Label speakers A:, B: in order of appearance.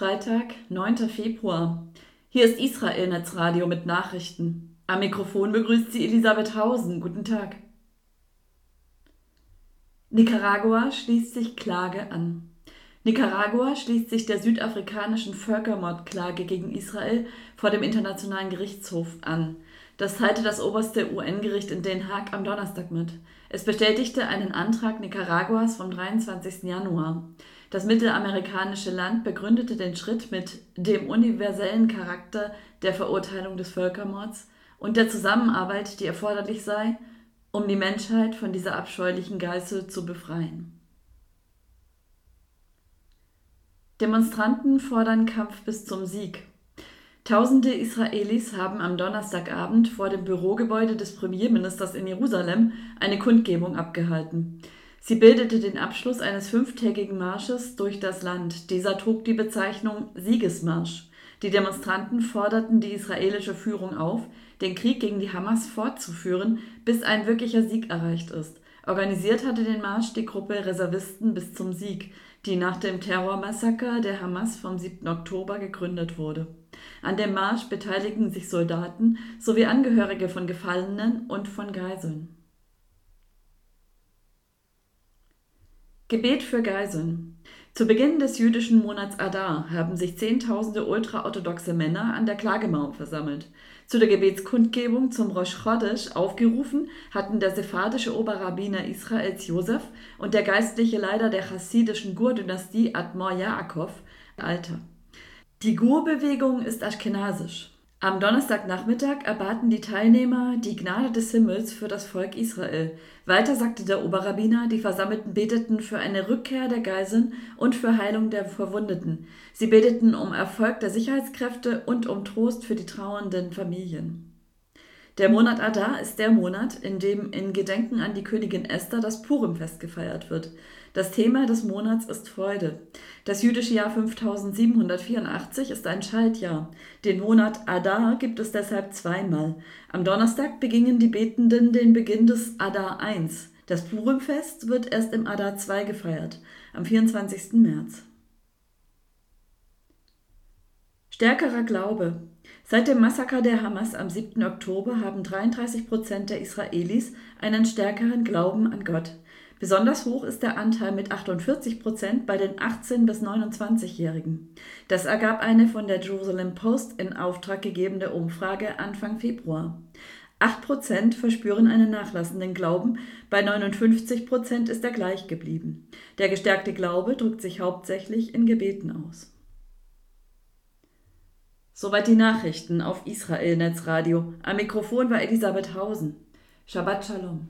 A: Freitag, 9. Februar. Hier ist Israel Netzradio mit Nachrichten. Am Mikrofon begrüßt sie Elisabeth Hausen. Guten Tag. Nicaragua schließt sich Klage an. Nicaragua schließt sich der südafrikanischen Völkermordklage gegen Israel vor dem Internationalen Gerichtshof an. Das teilte das oberste UN-Gericht in Den Haag am Donnerstag mit. Es bestätigte einen Antrag Nicaraguas vom 23. Januar. Das mittelamerikanische Land begründete den Schritt mit dem universellen Charakter der Verurteilung des Völkermords und der Zusammenarbeit, die erforderlich sei, um die Menschheit von dieser abscheulichen Geißel zu befreien. Demonstranten fordern Kampf bis zum Sieg. Tausende Israelis haben am Donnerstagabend vor dem Bürogebäude des Premierministers in Jerusalem eine Kundgebung abgehalten. Sie bildete den Abschluss eines fünftägigen Marsches durch das Land. Dieser trug die Bezeichnung Siegesmarsch. Die Demonstranten forderten die israelische Führung auf, den Krieg gegen die Hamas fortzuführen, bis ein wirklicher Sieg erreicht ist. Organisiert hatte den Marsch die Gruppe Reservisten bis zum Sieg, die nach dem Terrormassaker der Hamas vom 7. Oktober gegründet wurde. An dem Marsch beteiligen sich Soldaten sowie Angehörige von Gefallenen und von Geiseln. Gebet für Geiseln. Zu Beginn des jüdischen Monats Adar haben sich Zehntausende ultraorthodoxe Männer an der Klagemauer versammelt. Zu der Gebetskundgebung zum Rosh Chodesh aufgerufen hatten der sephardische Oberrabbiner Israels Josef und der geistliche Leiter der chassidischen Gur-Dynastie Admor Yaakov Alter. Die Gur-Bewegung ist aschkenasisch. Am Donnerstagnachmittag erbaten die Teilnehmer die Gnade des Himmels für das Volk Israel. Weiter sagte der Oberrabbiner, die Versammelten beteten für eine Rückkehr der Geiseln und für Heilung der Verwundeten. Sie beteten um Erfolg der Sicherheitskräfte und um Trost für die trauernden Familien. Der Monat Adar ist der Monat, in dem in Gedenken an die Königin Esther das Purimfest gefeiert wird. Das Thema des Monats ist Freude. Das jüdische Jahr 5784 ist ein Schaltjahr. Den Monat Adar gibt es deshalb zweimal. Am Donnerstag begingen die Betenden den Beginn des Adar I. Das Purimfest wird erst im Adar II gefeiert, am 24. März. Stärkerer Glaube. Seit dem Massaker der Hamas am 7. Oktober haben 33 Prozent der Israelis einen stärkeren Glauben an Gott. Besonders hoch ist der Anteil mit 48 Prozent bei den 18- bis 29-Jährigen. Das ergab eine von der Jerusalem Post in Auftrag gegebene Umfrage Anfang Februar. 8 Prozent verspüren einen nachlassenden Glauben, bei 59 Prozent ist er gleich geblieben. Der gestärkte Glaube drückt sich hauptsächlich in Gebeten aus. Soweit die Nachrichten auf Israel Netzradio. Am Mikrofon war Elisabeth Hausen. Shabbat Shalom.